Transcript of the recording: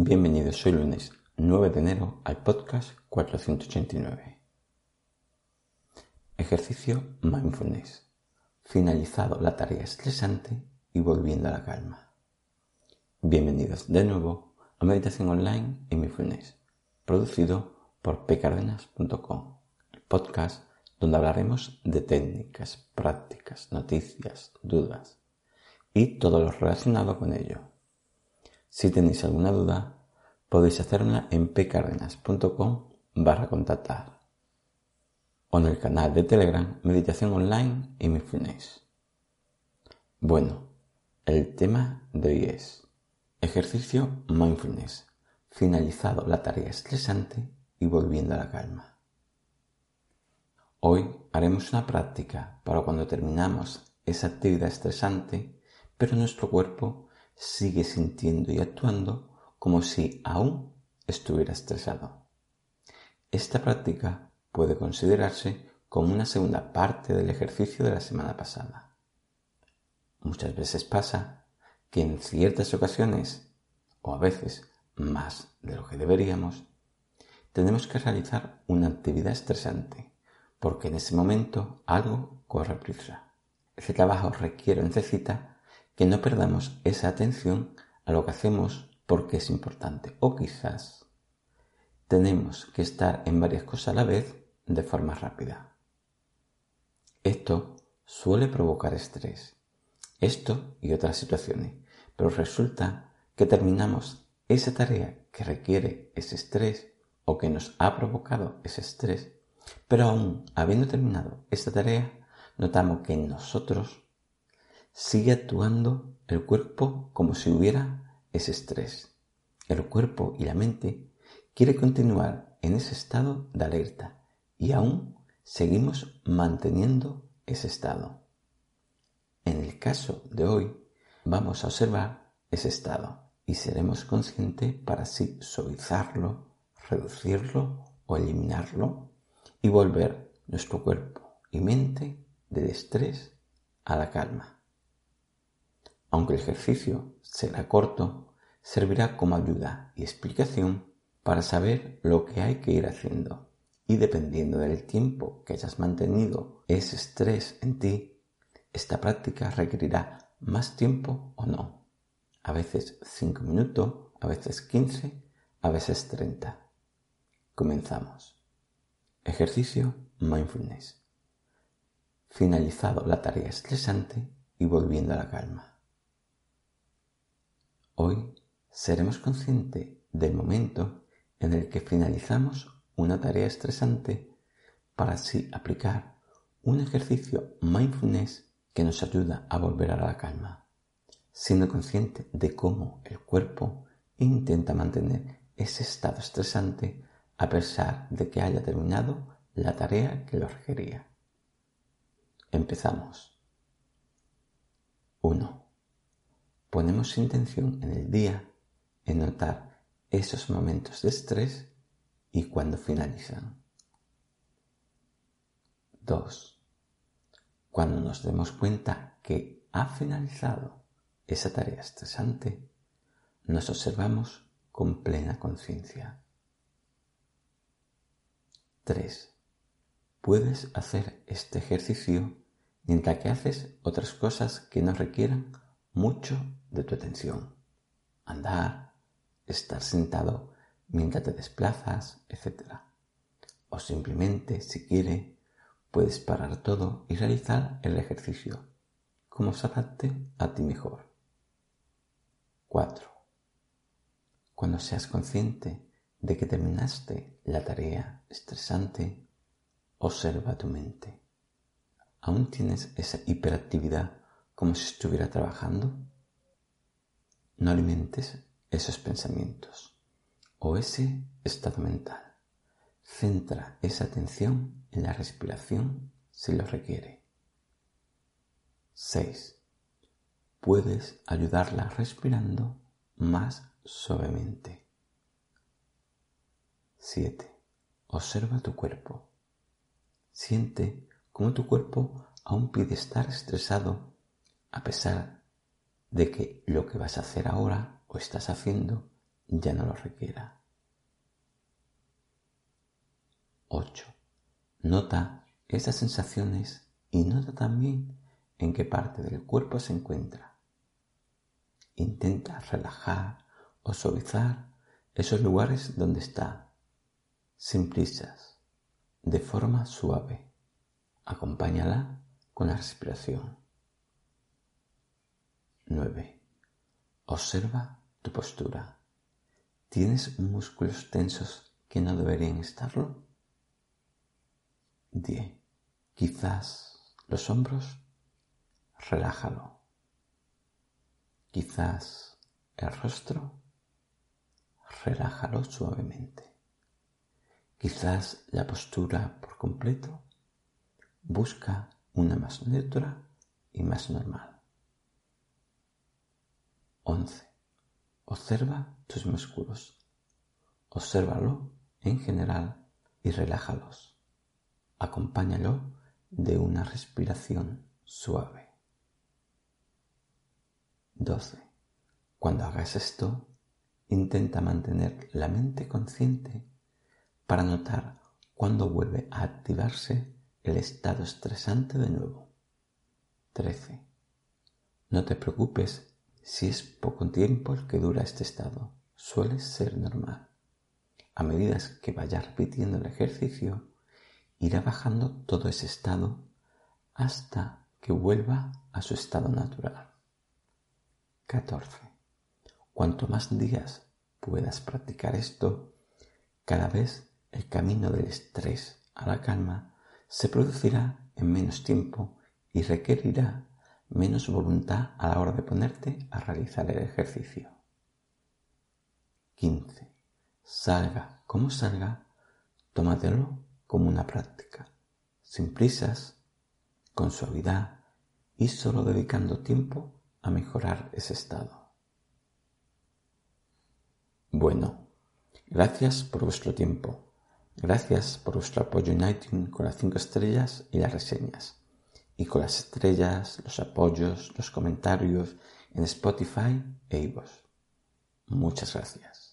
Bienvenidos hoy lunes 9 de enero al podcast 489. Ejercicio Mindfulness. Finalizado la tarea estresante y volviendo a la calma. Bienvenidos de nuevo a Meditación Online y Mindfulness, producido por pcardenas.com, el podcast donde hablaremos de técnicas, prácticas, noticias, dudas y todo lo relacionado con ello si tenéis alguna duda, podéis hacerla en pcardenas.com barra contactar o en el canal de Telegram Meditación Online y Mindfulness. Bueno, el tema de hoy es ejercicio mindfulness, finalizado la tarea estresante y volviendo a la calma. Hoy haremos una práctica para cuando terminamos esa actividad estresante, pero nuestro cuerpo sigue sintiendo y actuando como si aún estuviera estresado. Esta práctica puede considerarse como una segunda parte del ejercicio de la semana pasada. Muchas veces pasa que en ciertas ocasiones, o a veces más de lo que deberíamos, tenemos que realizar una actividad estresante, porque en ese momento algo corre prisa. Ese trabajo requiere o necesita que no perdamos esa atención a lo que hacemos porque es importante. O quizás tenemos que estar en varias cosas a la vez de forma rápida. Esto suele provocar estrés. Esto y otras situaciones. Pero resulta que terminamos esa tarea que requiere ese estrés o que nos ha provocado ese estrés. Pero aún habiendo terminado esta tarea, notamos que nosotros sigue actuando el cuerpo como si hubiera ese estrés. El cuerpo y la mente quiere continuar en ese estado de alerta y aún seguimos manteniendo ese estado. En el caso de hoy vamos a observar ese estado y seremos conscientes para así suavizarlo, reducirlo o eliminarlo y volver nuestro cuerpo y mente del estrés a la calma. Aunque el ejercicio será corto, servirá como ayuda y explicación para saber lo que hay que ir haciendo. Y dependiendo del tiempo que hayas mantenido ese estrés en ti, esta práctica requerirá más tiempo o no. A veces 5 minutos, a veces 15, a veces 30. Comenzamos. Ejercicio mindfulness. Finalizado la tarea estresante y volviendo a la calma. Hoy seremos conscientes del momento en el que finalizamos una tarea estresante para así aplicar un ejercicio mindfulness que nos ayuda a volver a la calma, siendo consciente de cómo el cuerpo intenta mantener ese estado estresante a pesar de que haya terminado la tarea que lo requería. Empezamos. 1. Ponemos intención en el día en notar esos momentos de estrés y cuando finalizan. 2. Cuando nos demos cuenta que ha finalizado esa tarea estresante, nos observamos con plena conciencia. 3. Puedes hacer este ejercicio mientras que haces otras cosas que no requieran mucho de tu atención. Andar, estar sentado mientras te desplazas, etc. O simplemente, si quiere, puedes parar todo y realizar el ejercicio, como se adapte a ti mejor. 4. Cuando seas consciente de que terminaste la tarea estresante, observa tu mente. ¿Aún tienes esa hiperactividad como si estuviera trabajando? No alimentes esos pensamientos o ese estado mental. Centra esa atención en la respiración si lo requiere. 6. Puedes ayudarla respirando más suavemente. 7. Observa tu cuerpo. Siente cómo tu cuerpo aún pide estar estresado a pesar de que lo que vas a hacer ahora o estás haciendo ya no lo requiera. 8. Nota esas sensaciones y nota también en qué parte del cuerpo se encuentra. Intenta relajar o suavizar esos lugares donde está, sin prisas, de forma suave. Acompáñala con la respiración. 9. Observa tu postura. ¿Tienes músculos tensos que no deberían estarlo? 10. Quizás los hombros, relájalo. Quizás el rostro, relájalo suavemente. Quizás la postura por completo, busca una más neutra y más normal. 11. Observa tus músculos. Obsérvalo en general y relájalos. Acompáñalo de una respiración suave. 12. Cuando hagas esto, intenta mantener la mente consciente para notar cuando vuelve a activarse el estado estresante de nuevo. 13. No te preocupes si es poco tiempo el que dura este estado. Suele ser normal. A medida que vayas repitiendo el ejercicio, irá bajando todo ese estado hasta que vuelva a su estado natural. 14. Cuanto más días puedas practicar esto, cada vez el camino del estrés a la calma se producirá en menos tiempo y requerirá menos voluntad a la hora de ponerte a realizar el ejercicio. 15. Salga como salga, tómatelo como una práctica, sin prisas, con suavidad y solo dedicando tiempo a mejorar ese estado. Bueno, gracias por vuestro tiempo. Gracias por vuestro apoyo en iTunes con las 5 estrellas y las reseñas. Y con las estrellas, los apoyos, los comentarios en Spotify e iVoox. Muchas gracias.